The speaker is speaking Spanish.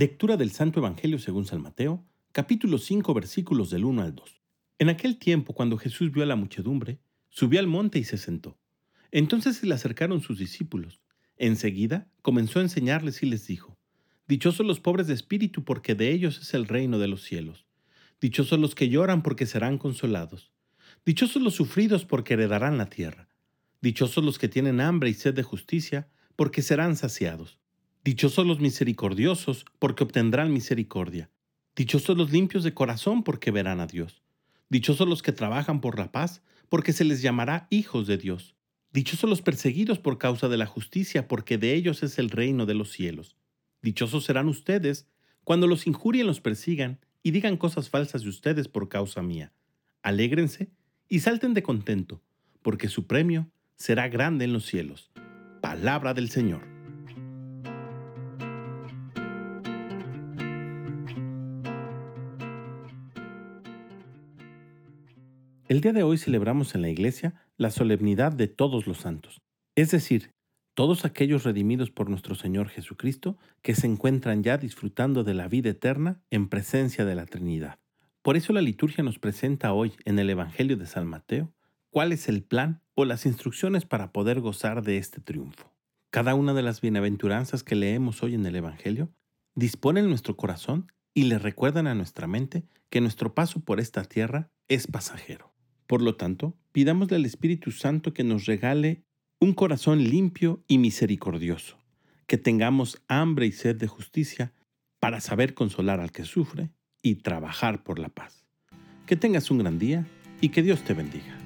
Lectura del Santo Evangelio según San Mateo, capítulo 5, versículos del 1 al 2. En aquel tiempo, cuando Jesús vio a la muchedumbre, subió al monte y se sentó. Entonces se le acercaron sus discípulos. Enseguida comenzó a enseñarles y les dijo, Dichosos los pobres de espíritu, porque de ellos es el reino de los cielos. Dichosos los que lloran, porque serán consolados. Dichosos los sufridos, porque heredarán la tierra. Dichosos los que tienen hambre y sed de justicia, porque serán saciados. Dichosos los misericordiosos, porque obtendrán misericordia. Dichosos los limpios de corazón, porque verán a Dios. Dichosos los que trabajan por la paz, porque se les llamará hijos de Dios. Dichosos los perseguidos por causa de la justicia, porque de ellos es el reino de los cielos. Dichosos serán ustedes cuando los injurien, los persigan y digan cosas falsas de ustedes por causa mía. Alégrense y salten de contento, porque su premio será grande en los cielos. Palabra del Señor. El día de hoy celebramos en la iglesia la solemnidad de todos los santos, es decir, todos aquellos redimidos por nuestro Señor Jesucristo que se encuentran ya disfrutando de la vida eterna en presencia de la Trinidad. Por eso la liturgia nos presenta hoy en el Evangelio de San Mateo cuál es el plan o las instrucciones para poder gozar de este triunfo. Cada una de las bienaventuranzas que leemos hoy en el Evangelio disponen nuestro corazón y le recuerdan a nuestra mente que nuestro paso por esta tierra es pasajero. Por lo tanto, pidamosle al Espíritu Santo que nos regale un corazón limpio y misericordioso, que tengamos hambre y sed de justicia para saber consolar al que sufre y trabajar por la paz. Que tengas un gran día y que Dios te bendiga.